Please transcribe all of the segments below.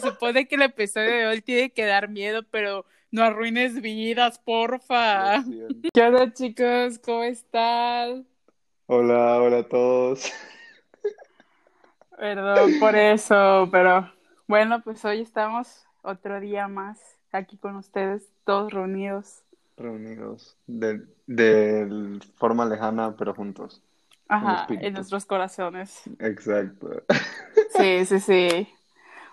se supone que el episodio de hoy tiene que dar miedo, pero no arruines vidas, porfa. ¿Qué onda, chicos? ¿Cómo están? Hola, hola a todos. Perdón por eso, pero bueno, pues hoy estamos otro día más aquí con ustedes, todos reunidos. Reunidos de, de forma lejana, pero juntos. Ajá, en nuestros corazones. Exacto. Sí, sí, sí.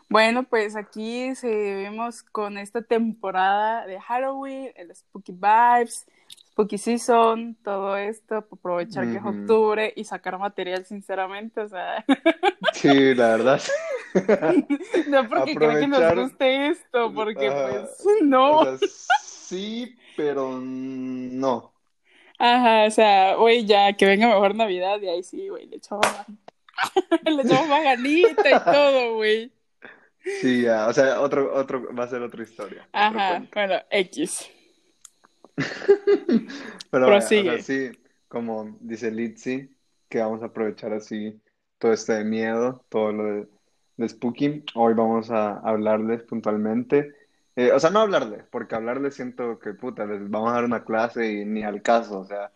Bueno, pues aquí seguimos con esta temporada de Halloween, el Spooky Vibes, Spooky Season, todo esto, aprovechar que es octubre y sacar material, sinceramente, o sea. Sí, la verdad. no porque creo que nos guste esto, porque pues no. sí, pero no. Ajá, o sea, güey, ya que venga mejor Navidad y ahí sí, güey, le echamos le echamos más ganita y todo, güey. Sí, ya, o sea, otro, otro, va a ser otra historia. Ajá, bueno, X. Pero Prosigue. sí, como dice Litzy, que vamos a aprovechar así todo este de miedo, todo lo de, de Spooky. Hoy vamos a hablarles puntualmente. Eh, o sea, no hablarles, porque hablarles siento que puta, les vamos a dar una clase y ni al caso, o sea,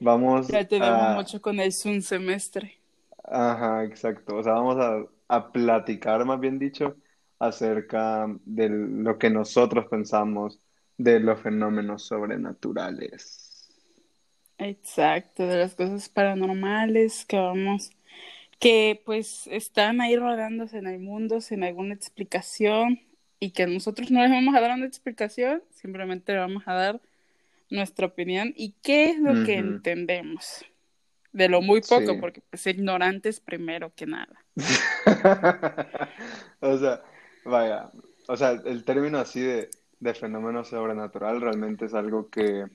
vamos Ya tenemos mucho con el Zoom semestre. Ajá, exacto. O sea, vamos a, a platicar, más bien dicho, acerca de lo que nosotros pensamos de los fenómenos sobrenaturales. Exacto, de las cosas paranormales que vamos, que pues están ahí rodándose en el mundo sin alguna explicación y que nosotros no les vamos a dar una explicación, simplemente vamos a dar nuestra opinión y qué es lo que entendemos. De lo muy poco, porque pues ignorantes primero que nada. o sea, Vaya, o sea, el término así de, de fenómeno sobrenatural realmente es algo que,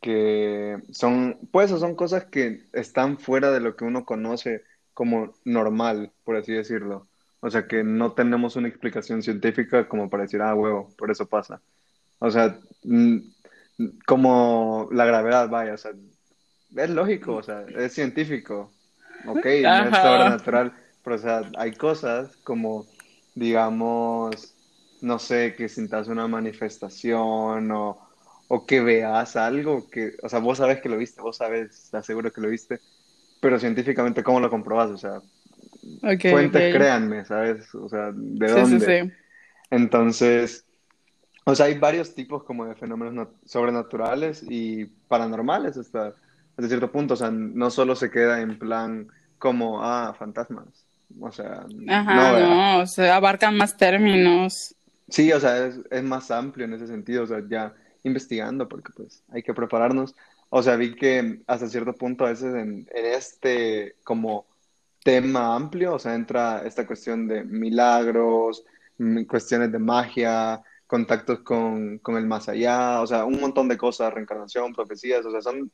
que son, pues, son cosas que están fuera de lo que uno conoce como normal, por así decirlo. O sea, que no tenemos una explicación científica como para decir, ah, huevo, por eso pasa. O sea, como la gravedad, vaya, o sea, es lógico, o sea, es científico, ok, no es sobrenatural, pero o sea, hay cosas como digamos, no sé, que sintas una manifestación o, o que veas algo que, o sea, vos sabes que lo viste, vos sabes, estás seguro que lo viste, pero científicamente, ¿cómo lo comprobas? O sea, fuentes, créanme, ¿sabes? O sea, ¿de dónde? Sí, sí. Entonces, o sea, hay varios tipos como de fenómenos sobrenaturales y paranormales hasta, hasta cierto punto, o sea, no solo se queda en plan como, ah, fantasmas, o sea, Ajá, no, o sea, abarcan más términos. Sí, o sea, es, es, más amplio en ese sentido, o sea, ya investigando, porque pues hay que prepararnos. O sea, vi que hasta cierto punto a veces en, en este como tema amplio, o sea, entra esta cuestión de milagros, mm, cuestiones de magia, contactos con, con el más allá, o sea, un montón de cosas, reencarnación, profecías, o sea, son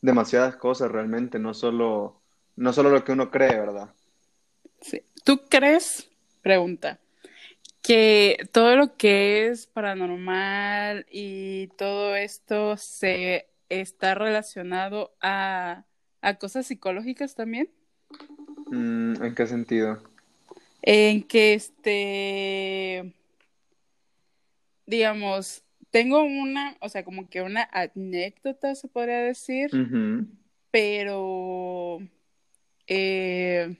demasiadas cosas realmente, no solo, no solo lo que uno cree, ¿verdad? ¿Tú crees, pregunta, que todo lo que es paranormal y todo esto se está relacionado a, cosas psicológicas también? Mm, ¿En qué sentido? En que este, digamos, tengo una, o sea, como que una anécdota, se podría decir, pero eh,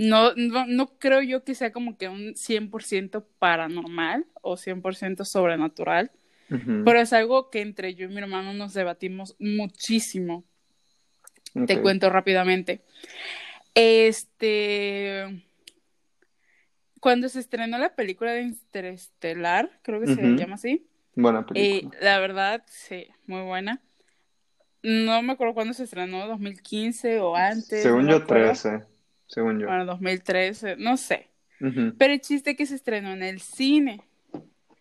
no, no, no creo yo que sea como que un 100% paranormal o 100% sobrenatural, pero es algo que entre yo y mi hermano nos debatimos muchísimo. Te cuento rápidamente. Este, cuando se estrenó la película de Interestelar, creo que se llama así. Buena película. la verdad, sí, muy buena. No me acuerdo cuándo se estrenó, 2015 o antes. Según yo, 13 según yo. Bueno, 2013, no sé. Pero el chiste que se estrenó en el cine.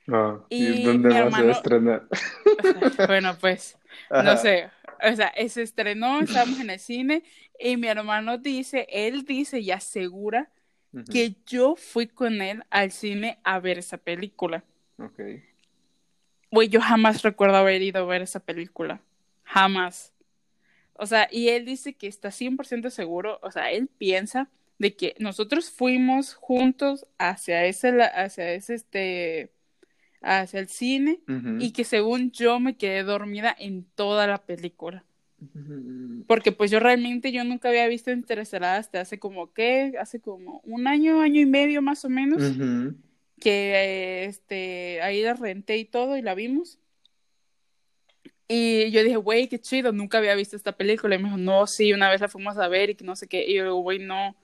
Ah, ¿Y, dónde va a estrenar? bueno, pues, no sé. O sea, se estrenó, estábamos en el cine y mi hermano dice, él dice y asegura que yo fui con él al cine a ver esa película. Ok. Güey, yo jamás recuerdo haber ido a ver esa película. Jamás. O sea, y él dice que está 100% seguro, o sea, él piensa de que nosotros fuimos juntos hacia ese, hacia ese, este, hacia el cine y que según yo me quedé dormida en toda la película. Porque pues yo realmente yo nunca había visto Interestelar hasta hace como que, hace como un año, año y medio más o menos, que este, ahí la renté y todo y la vimos. Y yo dije, güey, qué chido, nunca había visto esta película. Y me dijo, no, sí, una vez la fuimos a ver y que no sé qué. Y yo, güey, no.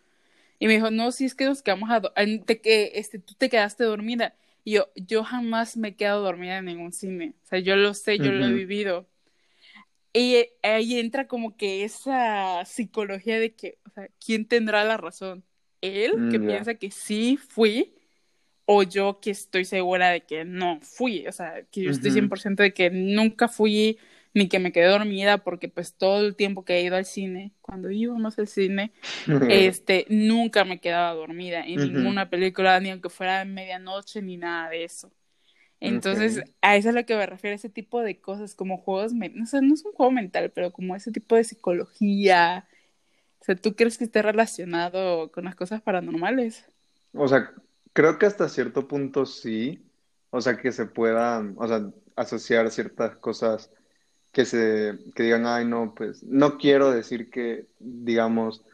Y me dijo, no, sí, es que nos quedamos a... que este, tú te quedaste dormida. Y yo, yo jamás me he quedado dormida en ningún cine. O sea, yo lo sé, yo lo he vivido. Y ahí entra como que esa psicología de que, o sea, ¿quién tendrá la razón? ¿Él, que mm, piensa que sí fui? O yo que estoy segura de que no fui, o sea, que yo estoy 100% de que nunca fui ni que me quedé dormida porque pues todo el tiempo que he ido al cine, cuando íbamos al cine, este, nunca me quedaba dormida en ninguna película, ni aunque fuera medianoche, ni nada de eso. Entonces, a eso es a lo que me refiero, ese tipo de cosas, como juegos, no sé, no es un juego mental, pero como ese tipo de psicología. O sea, ¿tú crees que esté relacionado con las cosas paranormales? O sea, Creo que hasta cierto punto sí, o sea, que se puedan, o sea, asociar ciertas cosas que se, que digan, ay, no, pues, no quiero decir que, digamos,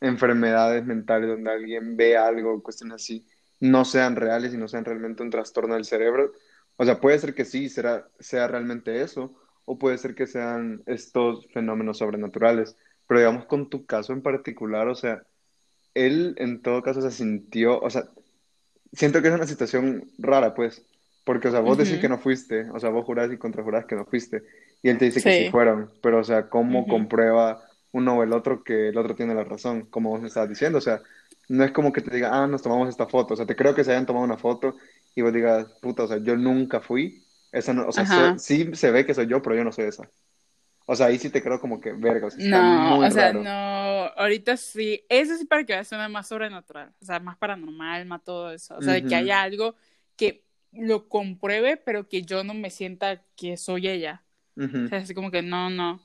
enfermedades mentales donde alguien ve algo, cuestiones así, no sean reales y no sean realmente un trastorno del cerebro. O sea, puede ser que sí, será, sea realmente eso, o puede ser que sean estos fenómenos sobrenaturales. Pero digamos, con tu caso en particular, o sea, él en todo caso se sintió, o sea, siento que es una situación rara, pues, porque, o sea, vos decís que no fuiste, o sea, vos jurás y contrajurás que no fuiste, y él te dice que sí fueron, pero, o sea, ¿cómo comprueba uno o el otro que el otro tiene la razón? Como vos me estabas diciendo, o sea, no es como que te diga, ah, nos tomamos esta foto, o sea, te creo que se hayan tomado una foto y vos digas, puta, o sea, yo nunca fui, esa no, o sea, sí se ve que soy yo, pero yo no soy esa. O sea, ahí sí te creo como que verga. O sea, no, o sea, no. Ahorita sí. Eso sí para que veas una más sobrenatural. O sea, más paranormal, más todo eso. O sea, de que haya algo que lo compruebe, pero que yo no me sienta que soy ella. O sea, así como que no, no.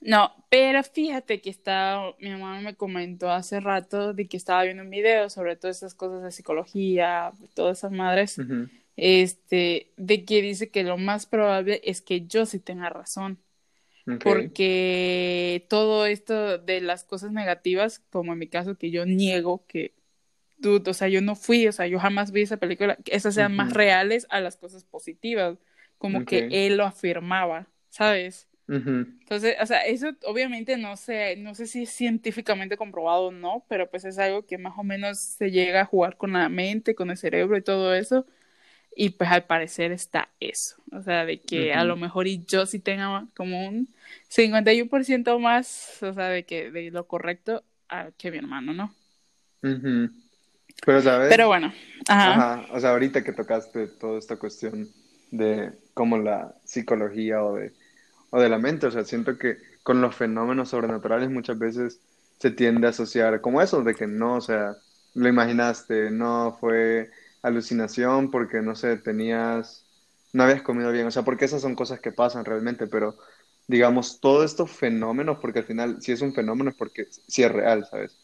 No, pero fíjate que estaba, mi mamá me comentó hace rato de que estaba viendo un video sobre todas esas cosas de psicología, todas esas madres, este, de que dice que lo más probable es que yo sí tenga razón. Porque todo esto de las cosas negativas, como en mi caso, que yo niego que, o sea, yo no fui, o sea, yo jamás vi esa película, que esas sean más reales a las cosas positivas, como que él lo afirmaba, ¿sabes? Entonces, o sea, eso obviamente no sé, no sé si es científicamente comprobado o no, pero pues es algo que más o menos se llega a jugar con la mente, con el cerebro y todo eso. Y pues al parecer está eso, o sea, de que a lo mejor y yo sí tenga como un 51% más, o sea, de que de lo correcto que mi hermano, ¿no? Pero, ¿sabes? Pero bueno, ajá. O sea, ahorita que tocaste toda esta cuestión de cómo la psicología o de, o de la mente, o sea, siento que con los fenómenos sobrenaturales muchas veces se tiende a asociar como eso, de que no, o sea, lo imaginaste, no fue alucinación porque, no sé, tenías, no habías comido bien, o sea, porque esas son cosas que pasan realmente, pero digamos, todos estos fenómenos, porque al final si es un fenómeno es porque sí es real, ¿sabes?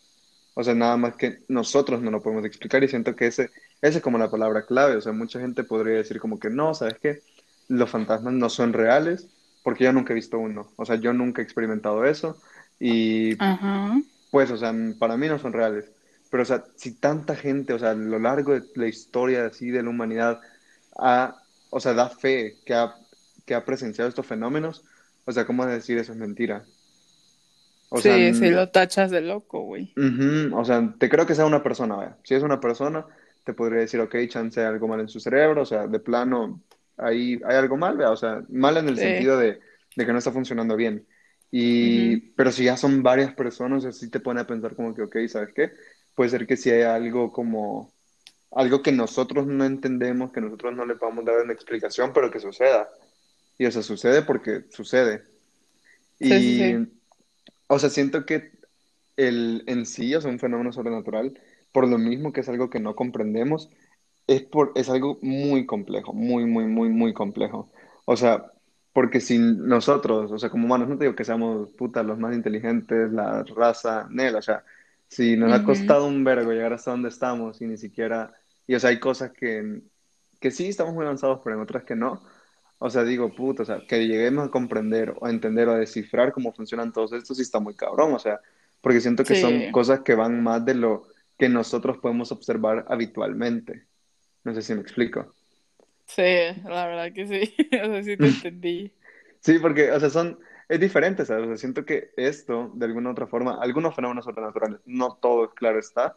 O sea, nada más que nosotros no lo podemos explicar y siento que ese, ese es como la palabra clave, o sea, mucha gente podría decir como que no, ¿sabes qué? Los fantasmas no son reales porque yo nunca he visto uno, o sea, yo nunca he experimentado eso y pues, o sea, para mí no son reales. Pero, o sea, si tanta gente, o sea, a lo largo de la historia así de la humanidad, ha, o sea, da fe que ha, que ha presenciado estos fenómenos, o sea, ¿cómo decir eso es mentira? O sí, si lo tachas de loco, güey. o sea, te creo que sea una persona, ¿vea? Si es una persona, te podría decir, ok, chance algo mal en su cerebro, o sea, de plano, ahí hay algo mal, ¿vea? O sea, mal en el sentido de, de, que no está funcionando bien. Y, pero si ya son varias personas, así te pone a pensar como que, ok, ¿sabes qué? Puede ser que si hay algo como algo que nosotros no entendemos, que nosotros no le podamos dar una explicación, pero que suceda. Y o sea, sucede porque sucede. Y, o sea, siento que el en sí, o sea, un fenómeno sobrenatural, por lo mismo que es algo que no comprendemos, es, por, es algo muy complejo, muy, muy, muy, muy complejo. O sea, porque si nosotros, o sea, como humanos, no te digo que seamos putas los más inteligentes, la raza, Nel, o sea, Sí, nos ha costado un vergo llegar hasta donde estamos y ni siquiera, y o sea, hay cosas que, que sí estamos muy avanzados, pero en otras que no. O sea, digo, puto, o sea, que lleguemos a comprender o a entender o a descifrar cómo funcionan todos estos sí está muy cabrón, o sea, porque siento que son cosas que van más de lo que nosotros podemos observar habitualmente. No sé si me explico. Sí, la verdad que sí, o sea, sí te entendí. sí, porque, o sea, son, es diferente, ¿sabes? O sea, siento que esto, de alguna u otra forma, algunos fenómenos sobrenaturales, no todos, claro está,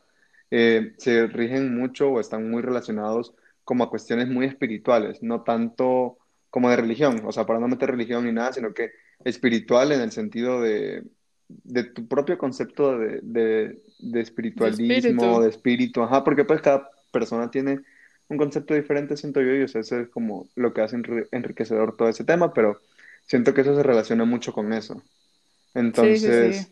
eh, se rigen mucho o están muy relacionados como a cuestiones muy espirituales, no tanto como de religión, o sea, para no meter religión ni nada, sino que espiritual en el sentido de, de tu propio concepto de, de, espiritualismo, de espíritu, ajá, porque pues cada persona tiene un concepto diferente, siento yo, y eso es como lo que hace enriquecedor todo ese tema, pero siento que eso se relaciona mucho con eso. Entonces,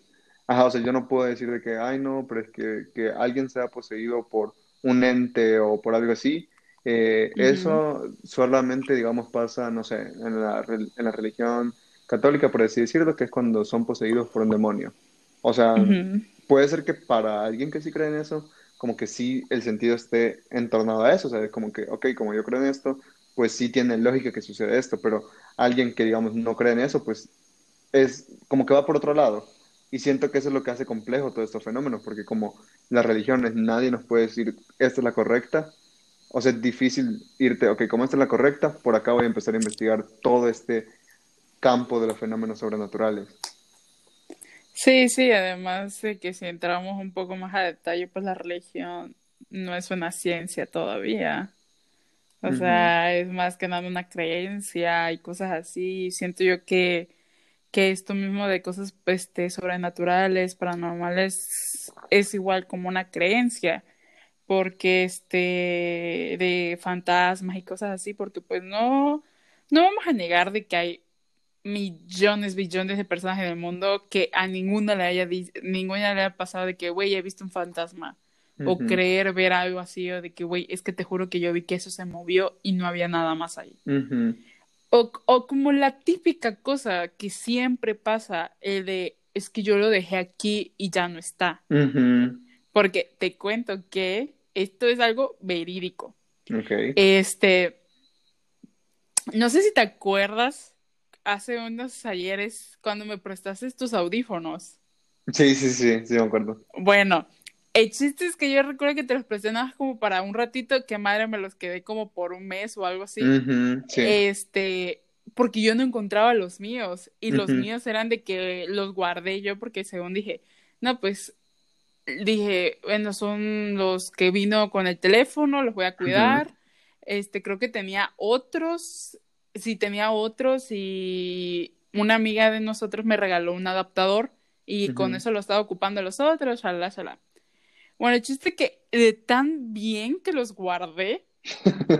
ajá, o sea, yo no puedo decir de que, ay, no, pero es que, que alguien sea poseído por un ente o por algo así, eh, eso solamente, digamos, pasa, no sé, en la, en la religión católica, por así decirlo, que es cuando son poseídos por un demonio. O sea, puede ser que para alguien que sí cree en eso, como que sí el sentido esté entornado a eso, o sea, como que, ok, como yo creo en esto, pues sí tiene lógica que suceda esto, pero alguien que, digamos, no cree en eso, pues es como que va por otro lado. Y siento que eso es lo que hace complejo todos estos fenómenos, porque como las religiones, nadie nos puede decir, esta es la correcta, o sea, es difícil irte, ok, como esta es la correcta, por acá voy a empezar a investigar todo este campo de los fenómenos sobrenaturales. Sí, sí, además de que si entramos un poco más a detalle, pues la religión no es una ciencia todavía. O sea, es más que nada una creencia y cosas así. Siento yo que, que esto mismo de cosas este, sobrenaturales, paranormales, es igual como una creencia porque este de fantasmas y cosas así, porque pues no, no vamos a negar de que hay millones, billones de personas en el mundo que a ninguna le haya ninguna le haya pasado de que güey he visto un fantasma o creer ver algo así o de que güey es que te juro que yo vi que eso se movió y no había nada más ahí. o, o, como la típica cosa que siempre pasa, el de es que yo lo dejé aquí y ya no está. Porque te cuento que esto es algo verídico. Okay. Este, no sé si te acuerdas hace unos ayeres cuando me prestaste tus audífonos. Sí, sí, sí, sí, me acuerdo. Bueno, el chiste es que yo recuerdo que te los presté nada como para un ratito, que madre me los quedé como por un mes o algo así. sí. Este, porque yo no encontraba los míos y los míos eran de que los guardé yo porque según dije, no, pues dije, bueno, son los que vino con el teléfono, los voy a cuidar. Este, creo que tenía otros, sí tenía otros y una amiga de nosotros me regaló un adaptador y con eso lo estaba ocupando los otros, shalala, shalala. Bueno, el chiste que de tan bien que los guardé,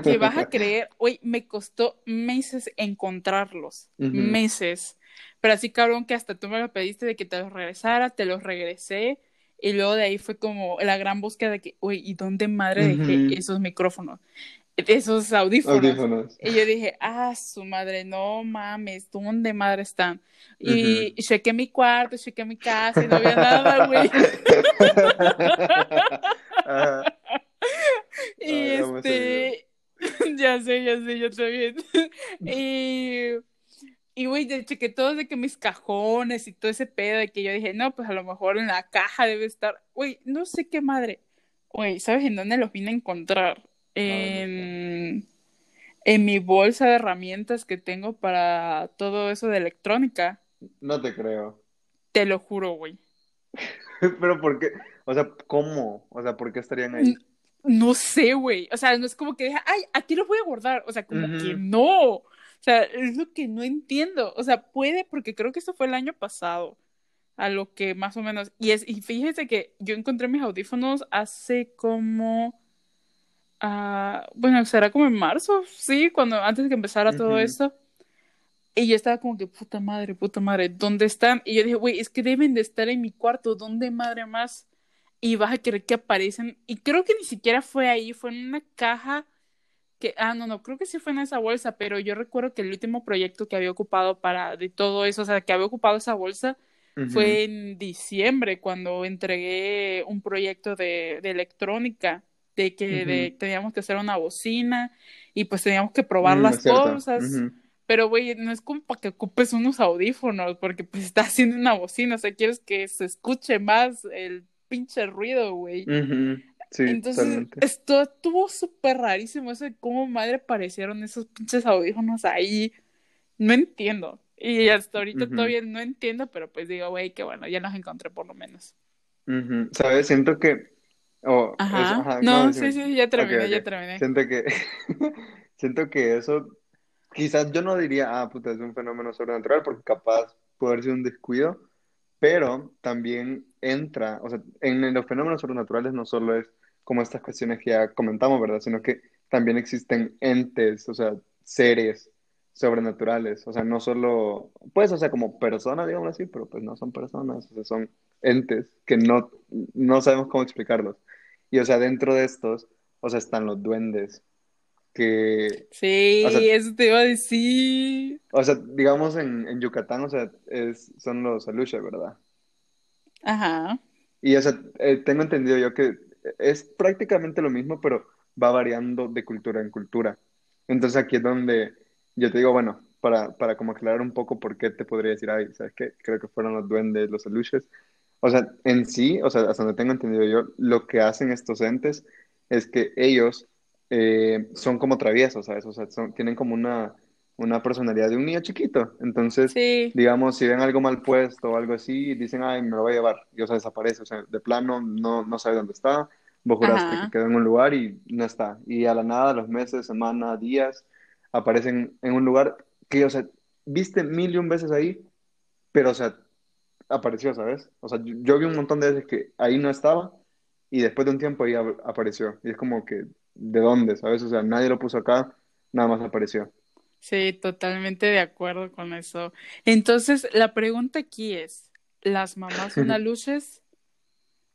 que vas a creer, hoy me costó meses encontrarlos, meses. Pero así cabrón que hasta tú me lo pediste de que te los regresara, te los regresé y luego de ahí fue como la gran búsqueda de que, uy, ¿y dónde madre dejé esos micrófonos? Esos audífonos. Y yo dije, ah, su madre, no mames, ¿dónde madre están? Y, chequé mi cuarto, chequé mi casa y no había nada, güey. y este, ya sé, ya sé, yo también. y y, güey, de chequé todo de que mis cajones y todo ese pedo, de que yo dije, no, pues a lo mejor en la caja debe estar. Güey, no sé qué madre. Güey, ¿sabes en dónde los vine a encontrar? En, en mi bolsa de herramientas que tengo para todo eso de electrónica. No te creo. Te lo juro, güey. Pero ¿por qué? O sea, ¿cómo? O sea, ¿por qué estarían ahí? No, sé, güey. O sea, no es como que dije, ay, aquí los voy a guardar. O sea, como que no. O sea, es lo que no entiendo. O sea, puede, porque creo que esto fue el año pasado, a lo que más o menos. Y, es, y fíjese que yo encontré mis audífonos hace como. Uh, bueno, será como en marzo, sí, cuando antes de que empezara todo esto. Y yo estaba como que, puta madre, puta madre, ¿dónde están? Y yo dije, güey, es que deben de estar en mi cuarto, ¿dónde madre más? Y vas a querer que aparecen. Y creo que ni siquiera fue ahí, fue en una caja que, ah, no, no, creo que sí fue en esa bolsa, pero yo recuerdo que el último proyecto que había ocupado para de todo eso, o sea, que había ocupado esa bolsa, fue en diciembre cuando entregué un proyecto de, electrónica, de que teníamos que hacer una bocina y pues teníamos que probar mm, las cosas. Pero, güey, no es como para que ocupes unos audífonos, porque pues estás haciendo una bocina, o sea, quieres que se escuche más el pinche ruido, güey. Sí, Entonces, esto estuvo súper rarísimo, eso de cómo madre aparecieron esos pinches audífonos ahí. No entiendo. Y hasta ahorita todavía no entiendo, pero pues digo, güey, que bueno, ya los encontré por lo menos. ¿Sabes? Siento que... ajá. no, sí, sí, ya terminé, ya terminé. Siento que... Siento que eso... Quizás yo no diría, ah, puta, es un fenómeno sobrenatural, porque capaz puede haber sido un descuido, pero también entra, o sea, en los fenómenos sobrenaturales no solo es como estas cuestiones que ya comentamos, ¿verdad? Sino que también existen entes, o sea, seres sobrenaturales, o sea, no solo, pues, o sea, como personas, digamos así, pero pues no son personas, o sea, son entes que no, no sabemos cómo explicarlos. Y, o sea, dentro de estos, o sea, están los duendes, que... Sí, eso te iba a decir. O sea, digamos en, en Yucatán, o sea, es, son los aluche, ¿verdad? Ajá. Y, o sea, eh, tengo entendido yo que es prácticamente lo mismo, pero va variando de cultura en cultura. Entonces aquí es donde yo te digo, bueno, para, para como aclarar un poco por qué te podría decir, ay, ¿sabes qué? Creo que fueron los duendes, los aluches. O sea, en sí, o sea, hasta donde tengo entendido yo, lo que hacen estos entes es que ellos eh, son como traviesos, ¿sabes? O sea, son, tienen como una, una personalidad de un niño chiquito. Entonces, digamos, si ven algo mal puesto o algo así, dicen, ay, me lo voy a llevar. Y, o sea, desaparece. O sea, de plano, no, no sabe dónde está. Vos juraste que quedó en un lugar y no está. Y a la nada, los meses, semanas, días, aparecen en un lugar que, o sea, viste mil y un veces ahí, pero, o sea, apareció, ¿sabes? O sea, yo, vi un montón de veces que ahí no estaba y después de un tiempo ahí apareció. Y es como que, ¿de dónde, sabes? O sea, nadie lo puso acá, nada más apareció. Sí, totalmente de acuerdo con eso. Entonces, la pregunta aquí es, ¿las mamás son luces?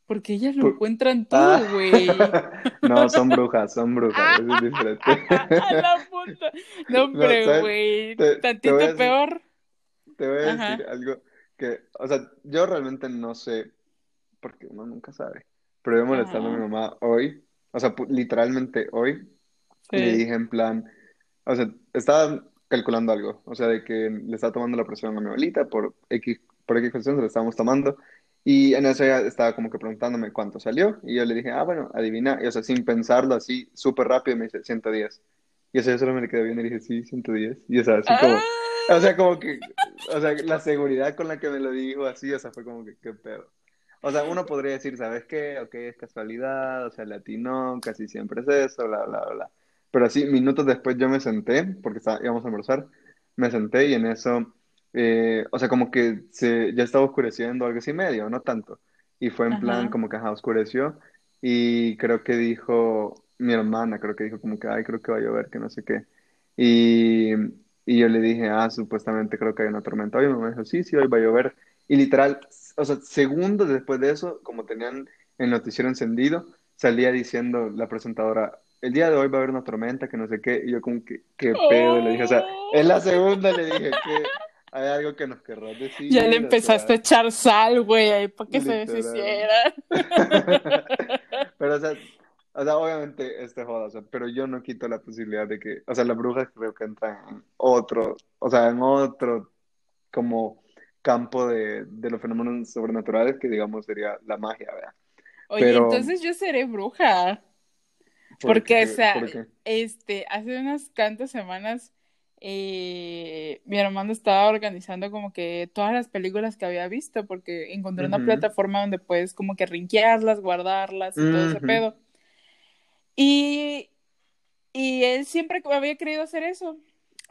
Porque ellas lo encuentran todo, ah. güey. no, son brujas, son brujas, eso es diferente. la No, hombre, güey, tantito peor. Te voy a decir algo que, o sea, yo realmente no sé, porque uno nunca sabe, pero yo molestando a mi mamá hoy, o sea, literalmente hoy, le dije en plan, o sea, estaba calculando algo, o sea, de que le estaba tomando la presión a mi abuelita por X, por X cuestión, se la estábamos tomando. Y en eso ella estaba como que preguntándome cuánto salió. Y yo le dije, ah, bueno, adivina. Y o sea, sin pensarlo así, súper rápido, me dice 110. Y o sea, yo solo me quedé bien y dije, sí, 110. Y o sea, así como, o sea, como que, o sea, la seguridad con la que me lo dijo así, o sea, fue como que, qué pedo. O sea, uno podría decir, ¿sabes qué? Ok, es casualidad, o sea, latino, casi siempre es eso, bla, bla, bla. Pero así, minutos después yo me senté, porque íbamos a almorzar, me senté y en eso, eh, o sea, como que se, ya estaba oscureciendo, algo así medio, no tanto. Y fue en plan como que, ajá, oscureció. Y creo que dijo, mi hermana creo que dijo como que, ay, creo que va a llover, que no sé qué. Y, y yo le dije, ah, supuestamente creo que hay una tormenta hoy. Y me dijo, sí, sí, hoy va a llover. Y literal, o sea, segundos después de eso, como tenían el noticiero encendido, salía diciendo la presentadora, el día de hoy va a haber una tormenta, que no sé qué, y yo como que, qué pedo, le dije, o sea, en la segunda le dije que hay algo que nos querrás decir. Ya le empezaste a echar sal, güey, ahí para que se deshiciera. pero, o sea, o sea, obviamente este joda, o sea, pero yo no quito la posibilidad de que, o sea, las brujas creo que entran en otro, o sea, en otro como campo de, de los fenómenos sobrenaturales que digamos sería la magia, ¿verdad? Oye, entonces yo seré bruja. Porque, o sea, este, hace unas cuantas semanas eh, mi hermano estaba organizando como que todas las películas que había visto, porque encontré una plataforma donde puedes como que rinquearlas, guardarlas y todo ese pedo. Y, y él siempre había querido hacer eso.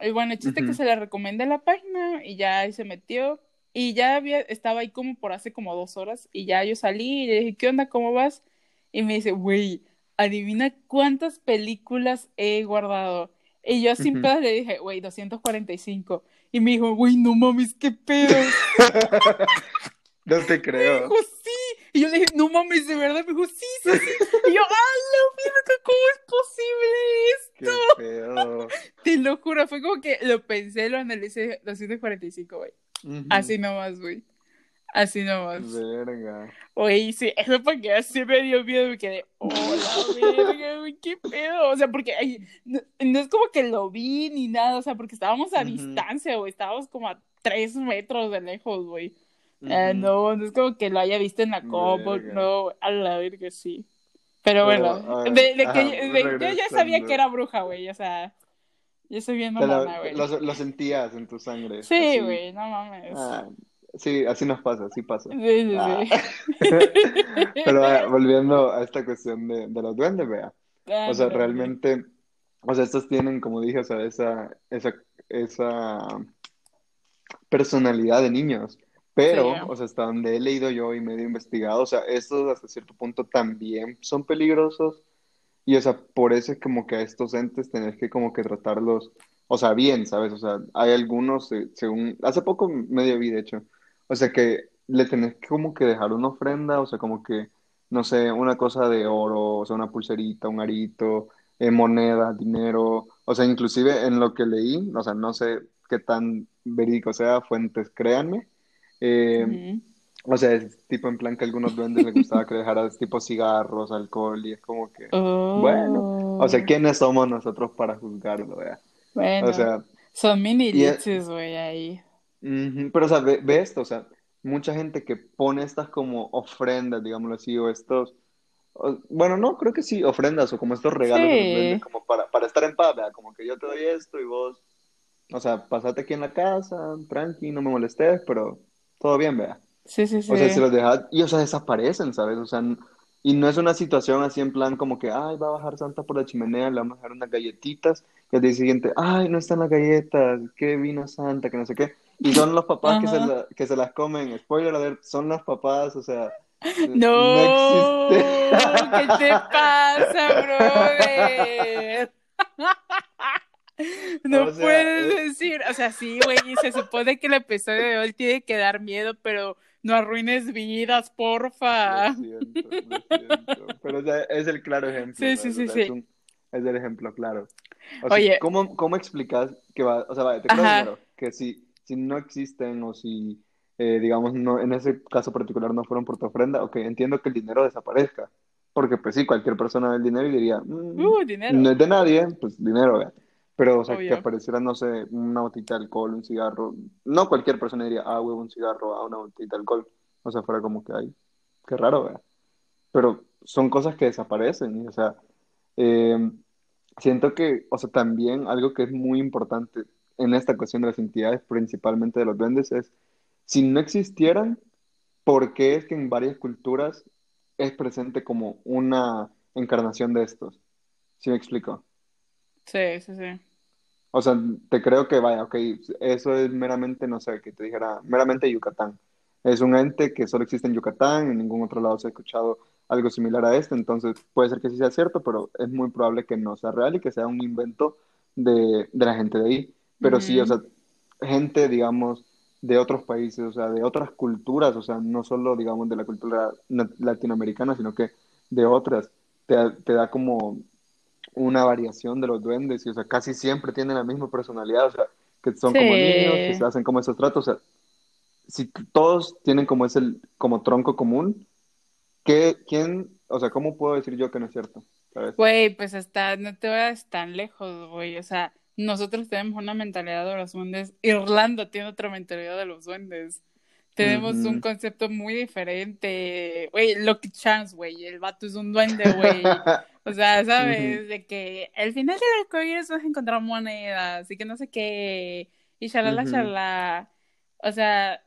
Y bueno, el chiste que se le recomendé la página y ya ahí se metió. Y ya había, estaba ahí como por hace como dos horas. Y ya yo salí y le dije, ¿qué onda? ¿Cómo vas? Y me dice, güey, adivina cuántas películas he guardado. Y yo sin pedo le dije, güey, 245. Y me dijo, güey, no mames, qué pedo. no te creo. Me dijo, sí. Y yo le dije, no mames, de verdad. Me dijo, sí. Y yo, ¡ah, la ¿Cómo es posible esto? Qué pedo. Te lo juro, fue como que lo analicé, 245, güey. Así nomás, güey. Así nomás. Verga. Oye, sí, eso porque así me dio miedo, me quedé, hola, verga, güey, qué pedo. O sea, porque ay, no, no, es como que lo vi ni nada, o sea, porque estábamos a uh -huh. distancia, güey, estábamos como a tres metros de lejos, güey. Uh -huh. uh, no, no es como que lo haya visto en la combo, no, a la verga, sí. Pero, Pero bueno, ver, de, de, ajá, que, de, yo ya sabía que era bruja, güey, o sea, yo soy bien mamona, güey. Lo, lo, sentías en tu sangre. Sí, güey, no mames. Ah, sí, así nos pasa, así pasa. Sí, sí, ah. sí. Pero uh, volviendo a esta cuestión de, de los duendes, vea. Ah, o sea, realmente, o sea, estos tienen, como dije, o sea, esa, esa, esa personalidad de niños. Pero, sí. o sea, hasta donde he leído yo y medio investigado, o sea, estos hasta cierto punto también son peligrosos. Y, o sea, por eso es como que a estos entes tenés que como que tratarlos, o sea, bien, ¿sabes? O sea, hay algunos, según, hace poco medio vi, de hecho, o sea, que le tenés que como que dejar una ofrenda, o sea, como que, no sé, una cosa de oro, o sea, una pulserita, un arito, eh, moneda, dinero, o sea, inclusive en lo que leí, o sea, no sé qué tan verídico sea, fuentes, créanme, eh. O sea, es tipo en plan que a algunos duendes les gustaba que dejaras tipo cigarros, alcohol, y es como que, oh. bueno, o sea, ¿quiénes somos nosotros para juzgarlo, vea? Bueno, o sea, son mini liches, güey, ahí. Pero, o sea, ve, ve, esto, o sea, mucha gente que pone estas como ofrendas, digámoslo así, o estos, o, bueno, no, creo que sí, ofrendas, o como estos regalos, sí. duendes, como para, para estar en paz, vea, como que yo te doy esto y vos, o sea, pasate aquí en la casa, tranqui, no me molestes, pero todo bien, vea. Sí, sí, sí. O sea, se los deja y, o sea, desaparecen, ¿sabes? O sea, y no es una situación así en plan como que, ay, va a bajar Santa por la chimenea, le vamos a dejar unas galletitas, y al día siguiente, ay, no están las galletas, qué vino Santa, que no sé qué. Y son los papás que se, la, que se, las comen, spoiler alert, son los papás, o sea... No, no existe. ¿Qué te pasa, brother? No o sea, puedes es... decir, o sea, sí, güey, se supone que el episodio de hoy tiene que dar miedo, pero no arruines vidas, porfa. Lo siento, lo siento. Pero o sea, es el claro ejemplo. Sí, sí, sí, o sea, sí. Es, un, es, el ejemplo claro. O Oye. Sea, ¿cómo, ¿Cómo explicas que va, o sea, vale, te creo primero, que si, si no existen o si, eh, digamos, no, en ese caso particular no fueron por tu ofrenda, ok, entiendo que el dinero desaparezca. Porque pues sí, cualquier persona ve el dinero y diría, mm, uh, dinero. no es de nadie, pues dinero, ¿verdad? Pero, o sea, que apareciera, no sé, una botita de alcohol, un cigarro. No cualquier persona diría, ah, huevo, un cigarro, ah, una botita de alcohol. O sea, fuera como que, ay, qué raro, ¿verdad? Pero son cosas que desaparecen. Y, o sea, eh, siento que, o sea, también algo que es muy importante en esta cuestión de las entidades, principalmente de los duendes, es, si no existieran, ¿por qué es que en varias culturas es presente como una encarnación de estos? ¿Sí me explico? Sí, sí, sí. O sea, te creo que vaya, ok, eso es meramente, no sé, que te dijera, meramente Yucatán. Es un ente que solo existe en Yucatán, en ningún otro lado se ha escuchado algo similar a este, entonces puede ser que sí sea cierto, pero es muy probable que no sea real y que sea un invento de, de la gente de ahí. Pero uh -huh. sí, o sea, gente, digamos, de otros países, o sea, de otras culturas, o sea, no solo, digamos, de la cultura latinoamericana, sino que de otras, te, te da como una variación de los duendes y, o sea, casi siempre tienen la misma personalidad, o sea, que son sí. como niños, que se hacen como esos tratos, o sea, si todos tienen como ese como tronco común, ¿qué, ¿quién, o sea, cómo puedo decir yo que no es cierto? Güey, pues hasta, no te vayas tan lejos, güey, o sea, nosotros tenemos una mentalidad de los duendes, Irlanda tiene otra mentalidad de los duendes. Tenemos uh -huh. un concepto muy diferente. Güey, Lucky Chance, güey. El vato es un duende, güey. O sea, ¿sabes? Uh -huh. De que al final del arcoíris vas a encontrar monedas y que no sé qué. Y shalala, uh -huh. shalala. O sea,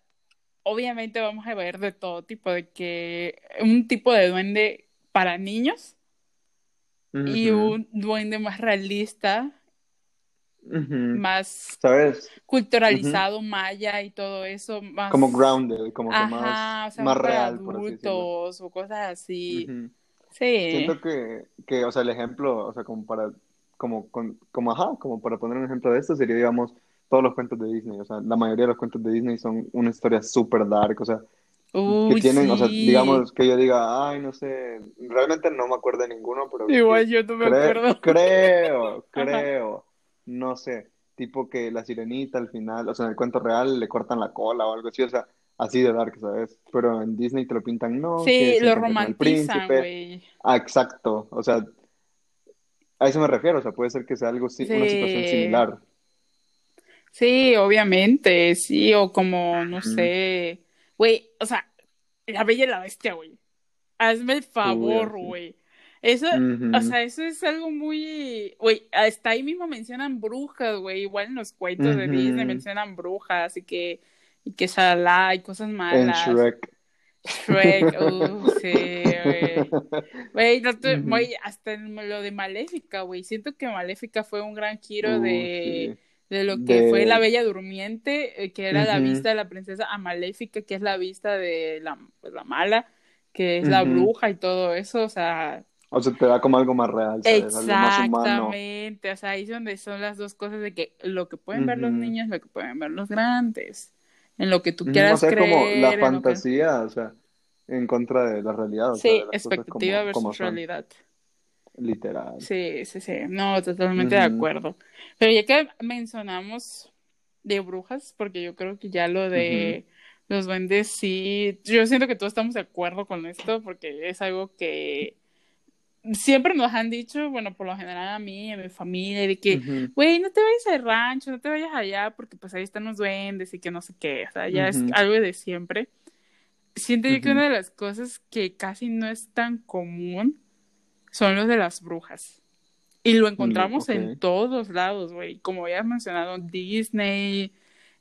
obviamente vamos a ver de todo tipo. De que un tipo de duende para niños y un duende más realista más ¿sabes? culturalizado, maya y todo eso, más como grounded, como Ajá, que más, o sea, más real, adultos o cosas así. Sí. Siento que, que, o sea, el ejemplo, o sea, como para, como, con, como, ajá, como para poner un ejemplo de esto sería, digamos, todos los cuentos de Disney, o sea, la mayoría de los cuentos de Disney son una historia súper dark, o sea, Uy, que tienen, sí. o sea, digamos que yo diga, ay, no sé, realmente no me acuerdo de ninguno, pero igual yo no me creo, acuerdo. Creo, creo, no sé, tipo que la sirenita al final, o sea, en el cuento real le cortan la cola o algo así, o sea, así de dark, ¿sabes? Pero en Disney te lo pintan, no. Sí, lo romantizan, güey. Ah, exacto, o sea, a eso me refiero, o sea, puede ser que sea algo, una situación similar. Sí, obviamente, sí, o como, no sé, güey, o sea, la bella y la bestia, güey. Hazme el favor, güey. Eso, o sea, eso es algo muy, güey, hasta ahí mismo mencionan brujas, güey, igual en los cuentos de Disney mencionan brujas y que, y que Shalá y cosas malas. En Shrek. Shrek, uh, sí, güey. Güey, hasta en lo de Maléfica, güey. Siento que Maléfica fue un gran giro de, de lo que fue la Bella Durmiente, eh, que era la vista de la princesa, a Maléfica, que es la vista de la, pues, la mala, que es la bruja y todo eso, o sea... O sea, te da como algo más real, Exactamente, o sea, ahí es donde son las dos cosas de que lo que pueden ver los niños, lo que pueden ver los grandes, en lo que tú quieras o sea, creer. como la fantasía, o sea, en contra de la realidad. sí, expectativa versus realidad. Literal. Sí, sí, sí, no, totalmente de acuerdo. Pero ya que mencionamos de brujas, porque yo creo que ya lo de los duendes sí, yo siento que todos estamos de acuerdo con esto, porque es algo que siempre nos han dicho, bueno, por lo general a mí, a mi familia, de que, güey, no te vayas al rancho, no te vayas allá, porque pues ahí están los duendes y que no sé qué, o sea, ya es algo de siempre. Siento yo que una de las cosas que casi no es tan común son los de las brujas. Y lo encontramos en todos lados, güey. Como ya has mencionado, en Disney,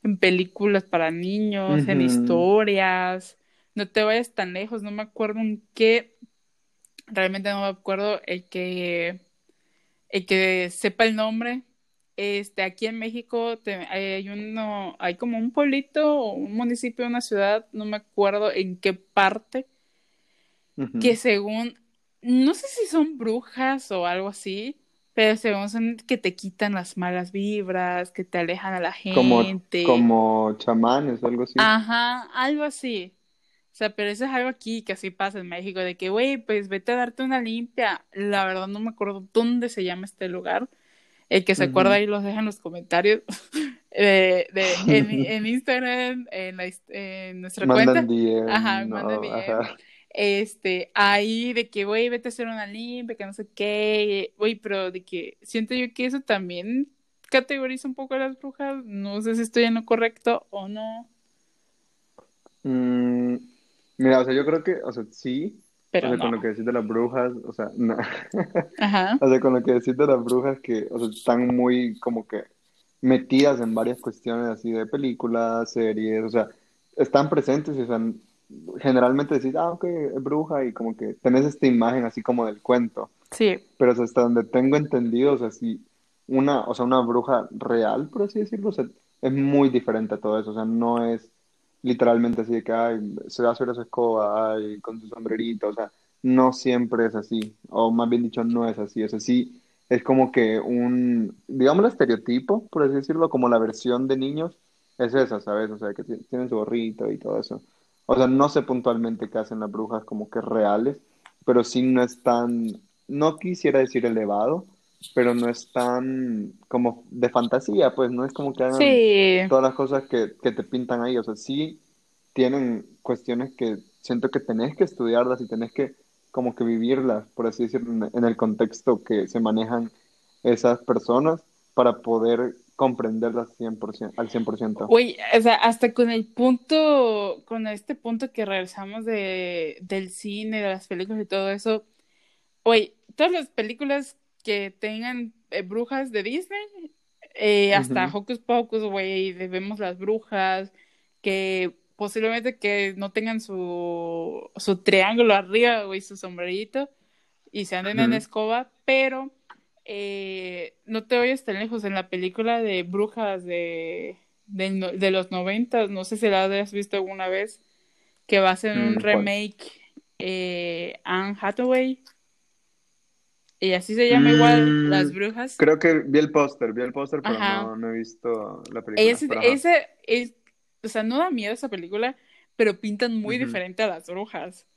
en películas para niños, en historias. No te vayas tan lejos, no me acuerdo en qué. Realmente no me acuerdo el que. El que sepa el nombre. Este, aquí en México hay uno, hay como un pueblito o un municipio, una ciudad, no me acuerdo en qué parte, que según, no sé si son brujas o algo así, pero según son que te quitan las malas vibras, que te alejan a la gente. Como, chamanes o algo así. Ajá, algo así. O sea, pero eso es algo aquí que así pasa en México, de que, güey, pues vete a darte una limpia. La verdad no me acuerdo dónde se llama este lugar. El que se acuerda ahí los deja en los comentarios. de, en, Instagram, en, la, en nuestra cuenta. ajá, mandan este, ahí de que, güey, vete a hacer una limpia, que no sé qué, güey, pero de que siento yo que eso también categoriza un poco a las brujas, no sé si estoy en lo correcto o no. Mm, mira, o sea, yo creo que, o sea, sí, pero o sea, con lo que decís de las brujas, o sea, no. Ajá. o sea, con lo que decís de las brujas que, o sea, están muy como que metidas en varias cuestiones así de películas, series, o sea, están presentes y están generalmente decís, ah, ok, es bruja y como que tenés esta imagen así como del cuento. Sí. Pero hasta donde tengo entendido, o sea, si una, o sea, una bruja real, por así decirlo, o sea, es muy diferente a todo eso, o sea, no es literalmente así de que, ay, se va su escoba, ay, con su sombrerito, o sea, no siempre es así, o más bien dicho, no es así, o sea, sí, es como que un, digamos, el estereotipo, por así decirlo, como la versión de niños, es esa, ¿sabes? O sea, que tienen su gorrito y todo eso. O sea, no sé puntualmente qué hacen las brujas como que reales, pero sí no es tan, no quisiera decir elevado, pero no es tan como de fantasía, pues no es como que hagan todas las cosas que, que te pintan ahí. O sea, sí tienen cuestiones que siento que tenés que estudiarlas y tenés que como que vivirlas, por así decirlo, en el contexto que se manejan esas personas para poder comprenderlas 100%, al 100%. Uy, o sea, hasta con el punto, con este punto que regresamos de, del cine, de las películas y todo eso, oye, todas las películas que tengan eh, brujas de Disney, eh, hasta Hocus Pocus, güey, vemos las brujas, que posiblemente que no tengan su, su triángulo arriba, güey, su sombrerito, y se anden en escoba, pero eh, no te oyes tan lejos en la película de Brujas de, de, los 90, no sé si la has visto alguna vez, que va a ser un mm, remake eh, Anne Hathaway. Y así se llama igual mm, Las Brujas. Creo que vi el póster, vi el póster, pero no, he visto la película. ese, es, o sea, no da miedo esa película, pero pintan muy diferente a las brujas.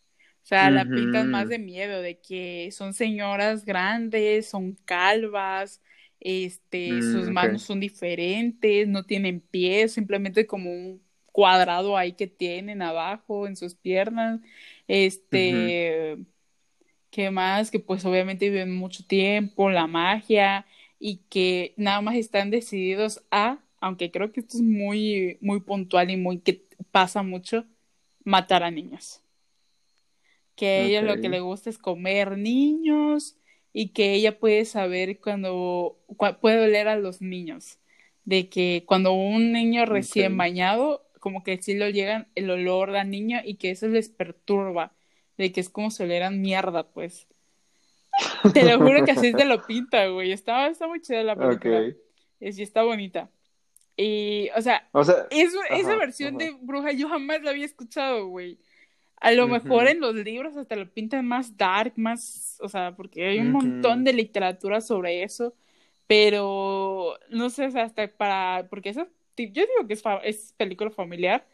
O sea, la pintan más de miedo, de que son señoras grandes, son calvas, este, sus mm, manos son diferentes, no tienen pies, simplemente como un cuadrado ahí que tienen abajo en sus piernas. Este, ¿qué más? Que pues obviamente viven mucho tiempo, la magia y que nada más están decididos a, aunque creo que esto es muy, muy puntual y muy que pasa mucho, matar a niños. Que a ella lo que le gusta es comer niños y que ella puede saber cuando puede oler a los niños. De que cuando un niño recién bañado, como que sí lo llegan el olor al niño y que eso les perturba. De que es como si olieran mierda, pues. Te lo juro que así te lo pinta, güey. Está, está muy chida la película. Es, y está bonita. Y, o sea, esa versión de bruja yo jamás la había escuchado, güey. A lo mejor en los libros hasta lo pintan más dark, más, o sea, porque hay un montón de literatura sobre eso, pero no sé, hasta para, porque eso, yo digo que es, es película familiar,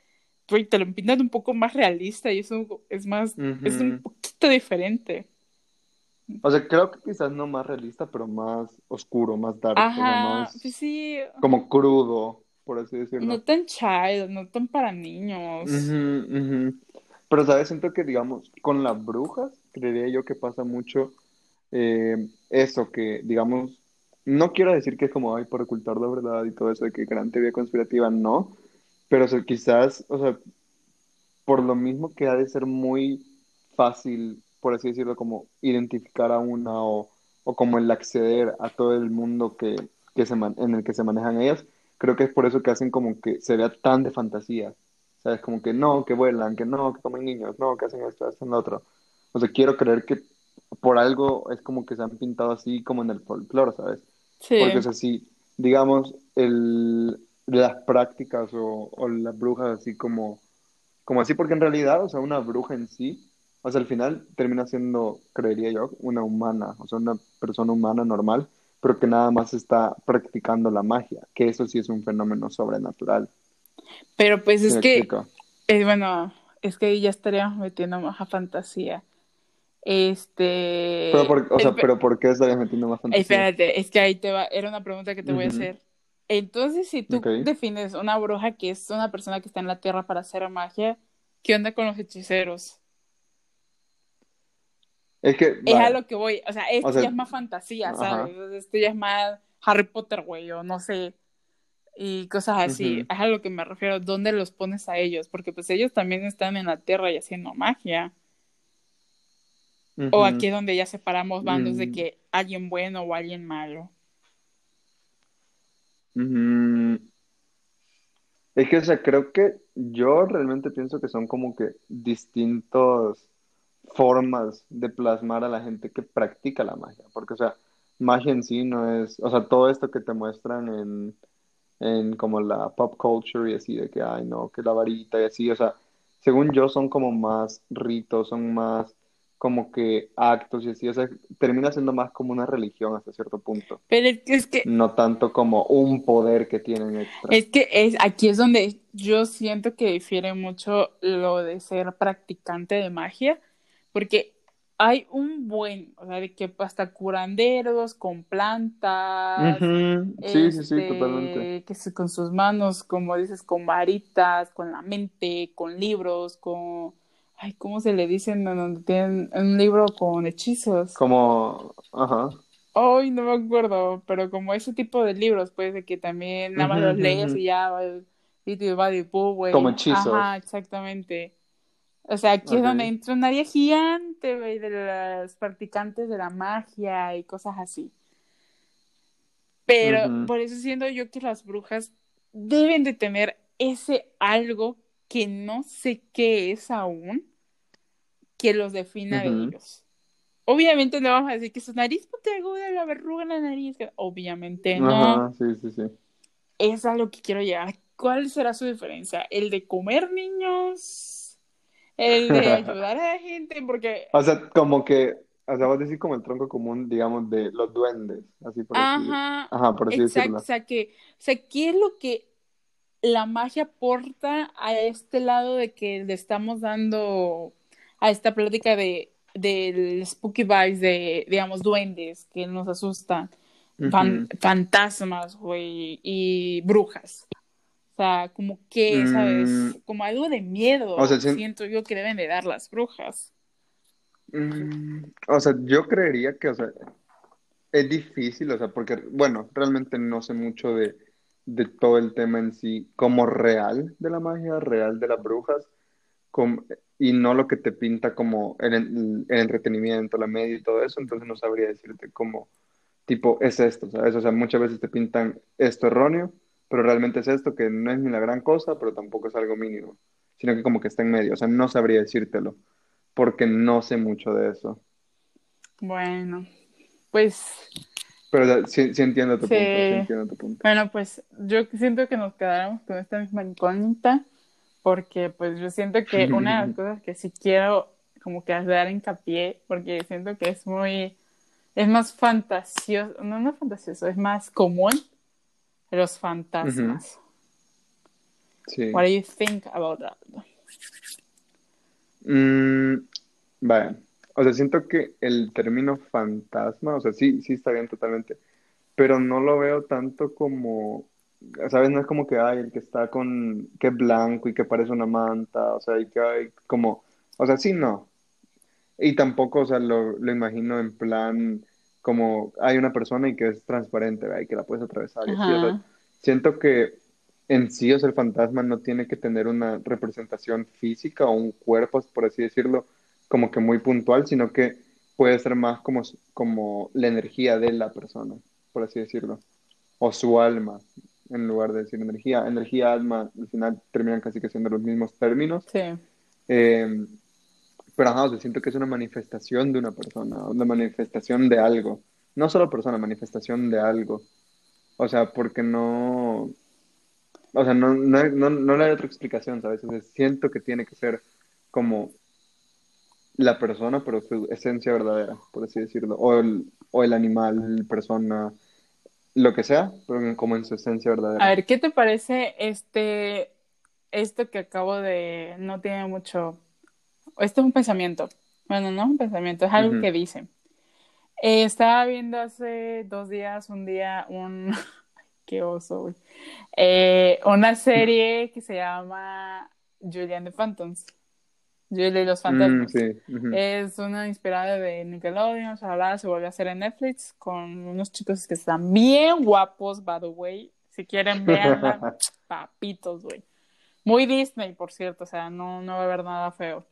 pero te lo pintan un poco más realista y eso es más, es un poquito diferente. O sea, creo que quizás no más realista, pero más oscuro, más dark, Ajá, pues sí. como crudo, por así decirlo. No tan child, no tan para niños. Pero, ¿sabes? Siento que, digamos, con las brujas, creería yo que pasa mucho eh, eso, que, digamos, no quiero decir que es como, ay, por ocultar la verdad y todo eso, de que gran teoría conspirativa, no, pero o quizás, o sea, por lo mismo que ha de ser muy fácil por así decirlo, como identificar a una o, como el acceder a todo el mundo que, se en el que se manejan ellas, creo que es por eso que hacen como que se vea tan de fantasía. ¿Sabes? Como que no, que vuelan, que no, que comen niños, no, que hacen esto, hacen lo otro. O sea, quiero creer que por algo es como que se han pintado así como en el folclore, ¿sabes? Sí. Porque, es así digamos, el, las prácticas o, o las brujas así como, como así, porque en realidad, o sea, una bruja en sí o sea, al final termina siendo, creería yo, una humana, o sea, una persona humana normal, pero que nada más está practicando la magia, que eso sí es un fenómeno sobrenatural. Pero pues es que, eh, bueno, es que ahí ya estaríamos metiendo más a fantasía. Este. Pero por, o sea, pero ¿por qué estarías metiendo más fantasía? Espérate, es que ahí te va, era una pregunta que te voy a hacer. Entonces, si tú defines una bruja que es una persona que está en la tierra para hacer magia, ¿qué onda con los hechiceros? Es que. Es a lo que voy. O sea, esto ya es más fantasía, ¿sabes? Esto ya es más Harry Potter, güey, o no sé. Y cosas así. Es a lo que me refiero. ¿Dónde los pones a ellos? Porque pues ellos también están en la tierra y haciendo magia. O aquí es donde ya separamos bandos de mm. que alguien bueno o alguien malo. Es que, o sea, creo que yo realmente pienso que son como que distintos formas de plasmar a la gente que practica la magia, porque, o sea, magia en sí no es, o sea, todo esto que te muestran en, en como la pop culture y así, de que, ay, no, que la varita y así, o sea, según yo son como más ritos, son más como que actos y así, o sea, termina siendo más como una religión hasta cierto punto. Pero es que... No tanto como un poder que tienen extra. Es que es, aquí es donde yo siento que difiere mucho lo de ser practicante de magia porque hay un buen, o sea, de que hasta curanderos con plantas. Sí, sí, sí, totalmente. Que con sus manos, como dices, con varitas, con la mente, con libros, con. Ay, ¿cómo se le dicen? Donde tienen un libro con hechizos. Como. Ajá. Ay, no me acuerdo, pero como ese tipo de libros, pues, de que también nada más los lees y ya va, y va de güey. Como hechizos. Ajá, exactamente. O sea, aquí es donde entra un área gigante, güey, de los practicantes de la magia y cosas así. Pero por eso siento yo que las brujas deben de tener ese algo que no sé qué es aún, que los defina de ellos. Obviamente no vamos a decir que su nariz puntiaguda, la verruga en la nariz. Obviamente no. sí, sí, sí. Es a lo que quiero llegar. ¿Cuál será su diferencia? ¿El de comer niños? el de ayudar a la gente, porque... O sea, como que, o sea, vos decís como el tronco común, digamos, de los duendes, así por Ajá, Ajá, por así exacto, O sea, que, o sea, ¿qué es lo que la magia aporta a este lado de que le estamos dando a esta plática de del spooky vibes de, digamos, duendes que nos asustan, fantasmas, güey, y brujas. O sea, como que, ¿sabes? Mm. Como algo de miedo. O sea, siento yo que deben de dar las brujas. Mm, o sea, yo creería que, o sea, es difícil, o sea, porque, bueno, realmente no sé mucho de, de todo el tema en sí, como real de la magia, real de las brujas, y no lo que te pinta como el, el, entretenimiento, la media y todo eso, entonces no sabría decirte cómo, tipo, es esto, ¿sabes? O sea, muchas veces te pintan esto erróneo, pero realmente es esto que no es ni la gran cosa, pero tampoco es algo mínimo, sino que como que está en medio, o sea, no sabría decírtelo, porque no sé mucho de eso. Bueno, pues... Pero sí, entiendo tu punto, sí entiendo tu punto. Bueno, pues yo siento que nos quedáramos con esta misma incógnita porque pues yo siento que una de las cosas que sí quiero como que dar hincapié, porque siento que es muy, es más fantasioso, no, no fantasioso, es más común los fantasmas. Sí. What do you think about that? Mm, o sea, siento que el término fantasma, o sea, sí, sí está bien totalmente, pero no lo veo tanto como ¿sabes? No es como que hay el que está con, que es blanco y que parece una manta, o sea, y que hay como, o sea, sí, no. Y tampoco, o sea, lo, lo imagino en plan como hay una persona y que es transparente, ¿verdad? y que la puedes atravesar. siento que en sí, o sea, el fantasma no tiene que tener una representación física o un cuerpo, por así decirlo, como que muy puntual, sino que puede ser más como, como la energía de la persona, por así decirlo, o su alma, en lugar de decir energía. Energía, alma, al final terminan casi que siendo los mismos términos. Sí. Eh, pero ajá, o siento que es una manifestación de una persona, una manifestación de algo. No solo persona, manifestación de algo. O sea, porque no. O sea, no, no, no, no le hay otra explicación, ¿sabes? O siento que tiene que ser como la persona, pero su esencia verdadera, por así decirlo. O el, o el animal, persona, lo que sea, pero como en su esencia verdadera. A ver, ¿qué te parece este, esto que acabo de, no tiene mucho, esto es un pensamiento, bueno, no es un pensamiento, es algo que dice. Eh, estaba viendo hace dos días, un día, un, qué oso, eh, una serie que se llama Julian the Phantoms. Julie y los fantasmas. Mm, es una inspirada de Nickelodeon, se volvió a hacer en Netflix con unos chicos que están bien guapos, by the way. Si quieren verla, papitos, güey. Muy Disney, por cierto, o sea, no, no va a haber nada feo.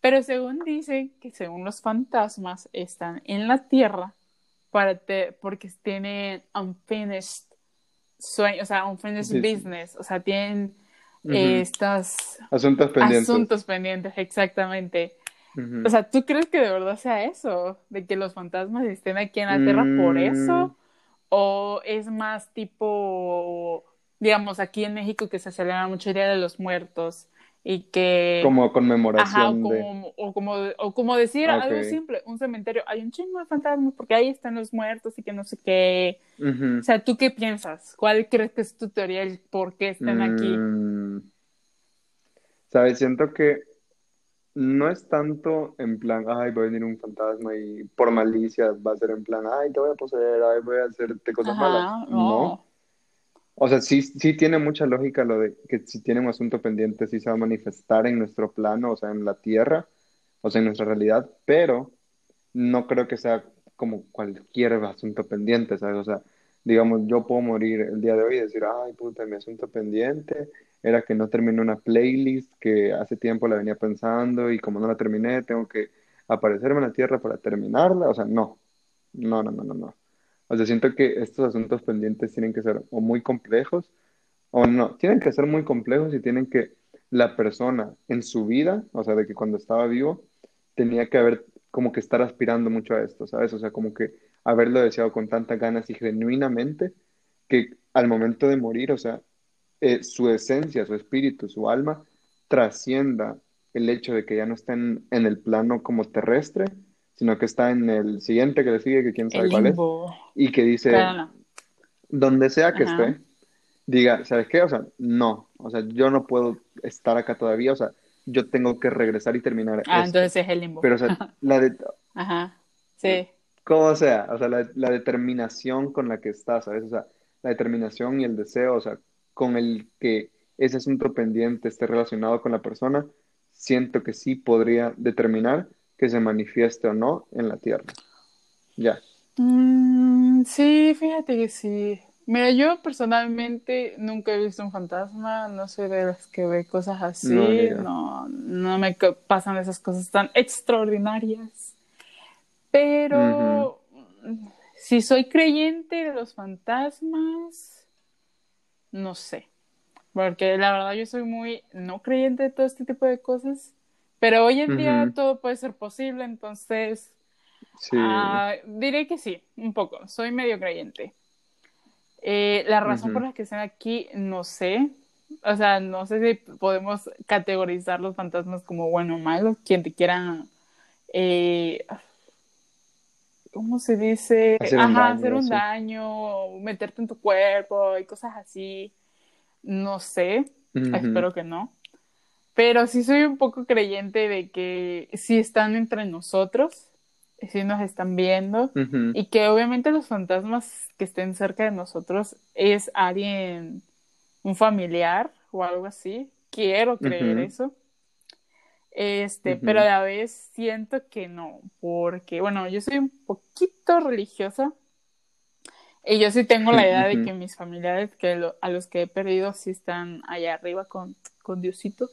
Pero según dicen que según los fantasmas están en la Tierra para porque tienen unfinished sueños, o sea, unfinished business, o sea, tienen estos asuntos pendientes. Asuntos pendientes, exactamente. O sea, ¿tú crees que de verdad sea eso? ¿De que los fantasmas estén aquí en la Tierra por mm. eso? ¿O es más tipo, digamos, aquí en México que se celebra mucho el Día de los Muertos? Y que como conmemoración o, como, o, como, o como decir algo simple un cementerio. Hay un chingo de fantasmas porque ahí están los muertos y que no sé qué. O sea tú qué piensas cuál crees que es tu teoría el por qué están aquí mm. sabes siento que no es tanto en plan ay voy a venir un fantasma y por malicia va a ser en plan ay te voy a poseer ay voy a hacerte cosas malas no o sea, sí, sí tiene mucha lógica lo de que si tiene un asunto pendiente, sí se va a manifestar en nuestro plano, o sea, en la Tierra, o sea, en nuestra realidad, pero no creo que sea como cualquier asunto pendiente, ¿sabes? O sea, digamos, yo puedo morir el día de hoy y decir, ay, puta, mi asunto pendiente era que no terminé una playlist que hace tiempo la venía pensando y como no la terminé, tengo que aparecerme en la Tierra para terminarla, o sea, no, no, no, no, no, no. O sea, siento que estos asuntos pendientes tienen que ser o muy complejos o no, tienen que ser muy complejos y tienen que la persona en su vida, o sea, de que cuando estaba vivo, tenía que haber como que estar aspirando mucho a esto, ¿sabes? O sea, como que haberlo deseado con tantas ganas y genuinamente que al momento de morir, o sea, eh, su esencia, su espíritu, su alma, trascienda el hecho de que ya no estén en el plano como terrestre, sino que está en el siguiente que le sigue, que quién sabe cuál es, y que dice, donde sea que esté, diga, ¿sabes qué? O sea, no, o sea, yo no puedo estar acá todavía, o sea, yo tengo que regresar y terminar. Ah, entonces es el limbo. Pero, o sea, la de... Ajá, sí. Como sea, o sea, la, la determinación con la que estás, ¿sabes? O sea, la determinación y el deseo, o sea, con el que ese asunto pendiente esté relacionado con la persona, siento que sí podría determinar que se manifieste o no en la tierra. Ya. Mm, sí, fíjate que sí. Mira, yo personalmente nunca he visto un fantasma, no soy de las que ve cosas así, no, no, me pasan esas cosas tan extraordinarias. Pero si soy creyente de los fantasmas, no sé. Porque la verdad yo soy muy no creyente de todo este tipo de cosas. Pero hoy en día todo puede ser posible, entonces sí. Ah, diré que sí, un poco. Soy medio creyente. Eh, la razón por la que están aquí, no sé. O sea, no sé si podemos categorizar los fantasmas como bueno o malo. Quien te quiera. Eh, ¿Cómo se dice? Hacer Ajá, un daño, hacer un sí. daño, meterte en tu cuerpo y cosas así. No sé. Espero que no. Pero sí soy un poco creyente de que sí están entre nosotros, sí nos están viendo y que obviamente los fantasmas que estén cerca de nosotros es alguien, un familiar o algo así. Quiero creer eso. Este, pero a la vez siento que no, porque bueno, yo soy un poquito religiosa y yo sí tengo la idea de que mis familiares que lo- a los que he perdido sí están allá arriba con, con Diosito.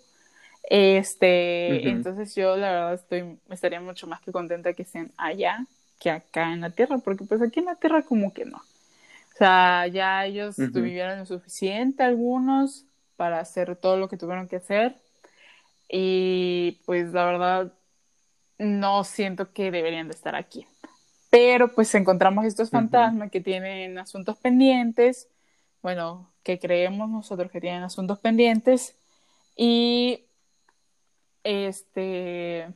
Este, Ujú. entonces yo la verdad estoy, estaría mucho más que contenta que estén allá que acá en la tierra, porque pues aquí en la tierra como que no. O sea, ya ellos Ujú. vivieron lo suficiente algunos para hacer todo lo que tuvieron que hacer y pues la verdad no siento que deberían de estar aquí. Pero pues encontramos estos fantasmas que tienen asuntos pendientes, bueno, que creemos nosotros que tienen asuntos pendientes y este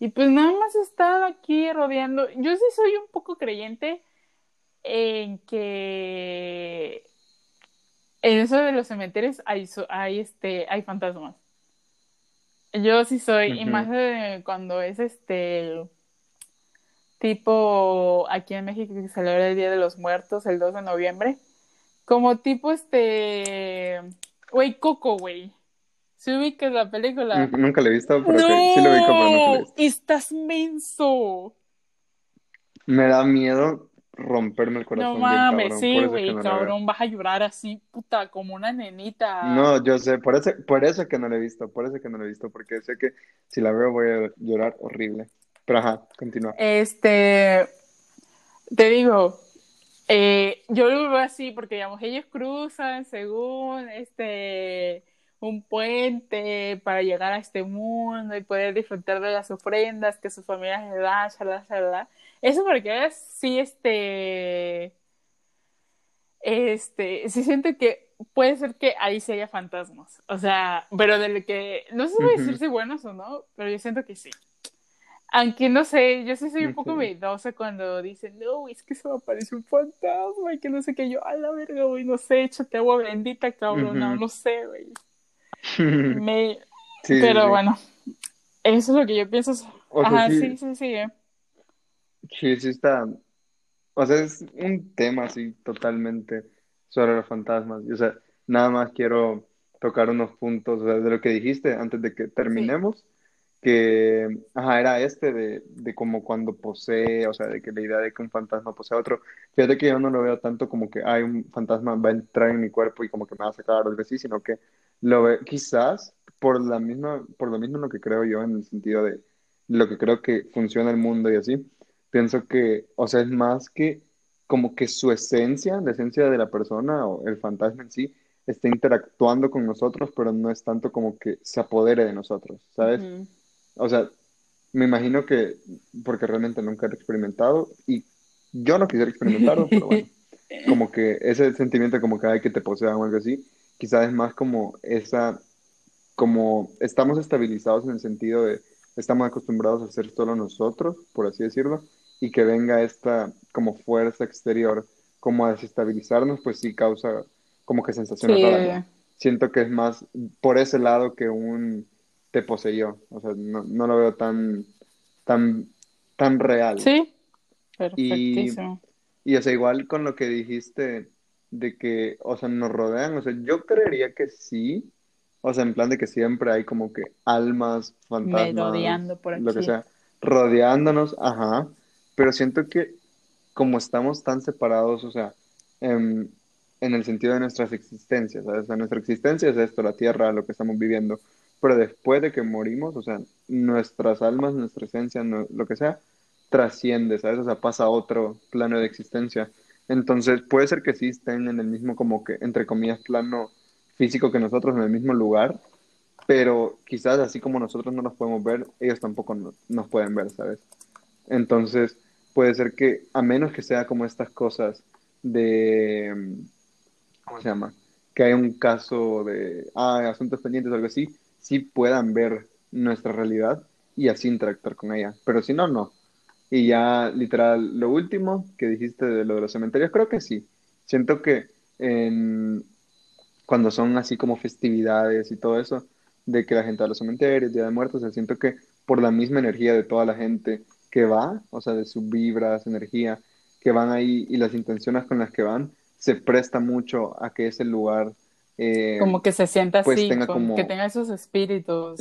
y pues nada más estar aquí rodeando. Yo sí soy un poco creyente en que en eso de los cementerios hay, hay este hay fantasmas. Yo sí soy, y Ujú. más de cuando es este tipo aquí en México que se celebra el Día de los Muertos el 2 de noviembre. Como tipo este güey, Coco, güey. ¿Se ubicas la película? Nunca- lo he visto, pero sí, sí lo ubico, pero nunca lo he ¡No! visto. Estás menso. Me da miedo romperme el No corazón bien mames, cabrón, sí, güey, no cabrón, vas a llorar así, puta, como una nenita. No, yo sé, por eso, por eso que no lo he visto, por eso que no lo he visto, porque sé que si la veo voy a llorar horrible. Pero ajá, continúa. Este, te digo, eh, yo lo veo así porque, digamos, ellos cruzan según este un puente para llegar a este mundo y poder disfrutar de las ofrendas que sus familias le dan, shalala, shalala. Eso porque es, sí, este, este, sí siento que puede ser que ahí sí haya fantasmas, o sea, pero del que, no sé si voy a decir si buenos o no, pero yo siento que sí. Aunque no sé, yo sí soy un poco miedosa cuando dicen, no, es que se me aparece un fantasma y que no sé qué, yo, a la verga, güey, no sé, échate agua bendita, cabrón, no, no sé, güey. Me... Sí, sí, Pero sí. bueno, eso es lo que yo pienso. O sea, Ajá, sí, sí, sí, sí. eh. sí, sí está. O sea, es un tema así totalmente sobre los fantasmas. O sea, nada más quiero tocar unos puntos, o sea, de lo que dijiste antes de que terminemos, que, ajá, era este de, de como cuando posee, o sea, de que la idea de que un fantasma posee a otro. Fíjate que yo no lo veo tanto como que hay un fantasma va a entrar en mi cuerpo y como que me va a sacar algo así, sino que lo veo quizás por la misma, por lo mismo lo que creo yo en el sentido de lo que creo que funciona el mundo y así. Pienso que, o sea, es más que como que su esencia, la esencia de la persona o el fantasma en sí, está interactuando con nosotros, pero no es tanto como que se apodere de nosotros, ¿sabes? O sea, me imagino que, porque realmente nunca lo he experimentado y yo no quisiera experimentarlo, pero bueno, como que ese sentimiento como que hay que te posean o algo así, quizás es más como esa, como estamos estabilizados en el sentido de estamos acostumbrados a ser solo nosotros, por así decirlo, y que venga esta como fuerza exterior como a desestabilizarnos, pues sí causa como que sensaciones Sí. Siento que es más por ese lado que un te poseyó, o sea, no, no lo veo tan, tan, tan real. sí, Y, perfectísimo. y o sea, igual con lo que dijiste de que, o sea, nos rodean, o sea, yo creería que sí, o sea, en plan de que siempre hay como que almas, fantasmas, por lo que sea, rodeándonos, ajá, pero siento que como estamos tan separados, o sea, en, en el sentido de nuestras existencias, ¿sabes? O sea, nuestra existencia es esto, la tierra, lo que estamos viviendo, pero después de que morimos, o sea, nuestras almas, nuestra esencia, lo que sea, trasciende, ¿sabes? O sea, pasa a otro plano de existencia. Entonces, puede ser que sí estén en el mismo, como que, entre comillas, plano físico que nosotros, en el mismo lugar, pero quizás así como nosotros no nos podemos ver, ellos tampoco nos pueden ver, ¿sabes? Entonces, puede ser que, a menos que sea como estas cosas de, ¿cómo se llama? Que hay un caso de, ah, asuntos pendientes o algo así, sí puedan ver nuestra realidad y así interactuar con ella. Pero si no, no. Y ya, literal, lo último que dijiste de lo de los cementerios, creo que sí. Siento que en, cuando son así como festividades y todo eso, de que la gente va a los cementerios, Día de Muertos, o siento que por la misma energía de toda la gente que va, o sea, de sus vibras, energía, que van ahí y las intenciones con las que van, se presta mucho a que ese lugar... Eh, como que se sienta pues así, como... que tenga esos espíritus.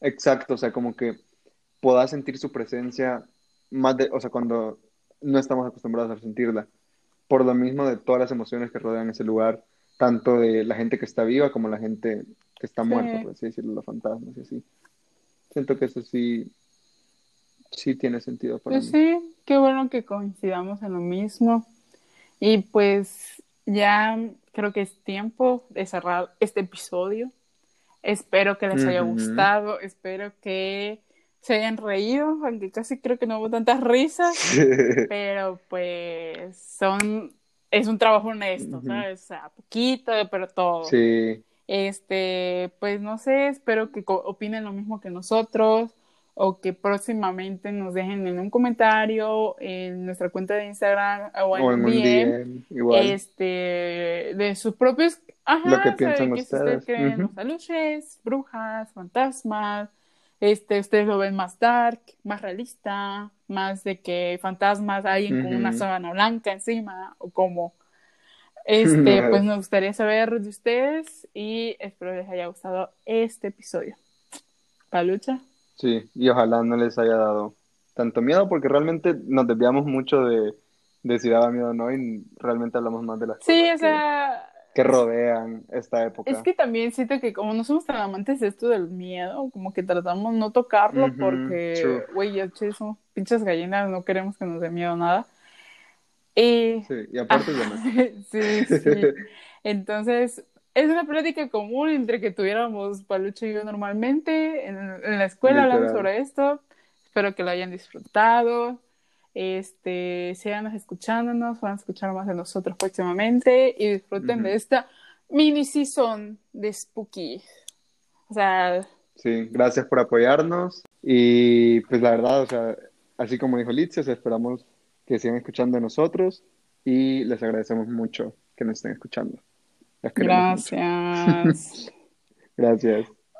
Exacto, o sea, como que pueda sentir su presencia más de, o sea, cuando no estamos acostumbrados a sentirla. Por lo mismo de todas las emociones que rodean ese lugar, tanto de la gente que está viva como la gente que está muerta, por así decirlo, los fantasmas y así. Siento que eso sí, sí tiene sentido para pues sí, qué bueno que coincidamos en lo mismo. Y pues ya creo que es tiempo de cerrar este episodio. Espero que les haya gustado, espero que se hayan reído, aunque casi creo que no hubo tantas risas, pero pues son, es un trabajo honesto, ¿sabes? O sea, poquito, pero todo. Sí. Este, pues no sé, espero que opinen lo mismo que nosotros o que próximamente nos dejen en un comentario en nuestra cuenta de Instagram o en, un DM, este de sus propios ajá, lo que piensan ustedes, creen los aluches, brujas, fantasmas, este, ustedes lo ven más dark, más realista, más de que fantasmas hay con una sábana blanca encima, o como. Este, pues nos gustaría saber de ustedes y espero les haya gustado este episodio. Palucha. Sí, y ojalá no les haya dado tanto miedo porque realmente nos desviamos mucho de, de si daba miedo o no y realmente hablamos más de las sí, o sea, que rodean esta época. Es que también siento que como no somos tan amantes de esto del miedo, como que tratamos no tocarlo porque, güey, ya che, somos pinches gallinas, no queremos que nos dé miedo nada. Y... Sí, y aparte ya no. sí, sí. Entonces, es una plática común entre que tuviéramos Palucho y yo normalmente. En, en la escuela hablamos sobre esto. Espero que lo hayan disfrutado. Este, sigan escuchándonos, van a escuchar más de nosotros próximamente y disfruten de esta mini season de Spooky. O sea. Sí, gracias por apoyarnos. Y pues la verdad, o sea, así como dijo Litzes, esperamos que sigan escuchando de nosotros y les agradecemos mucho que nos estén escuchando. Gracias. gracias.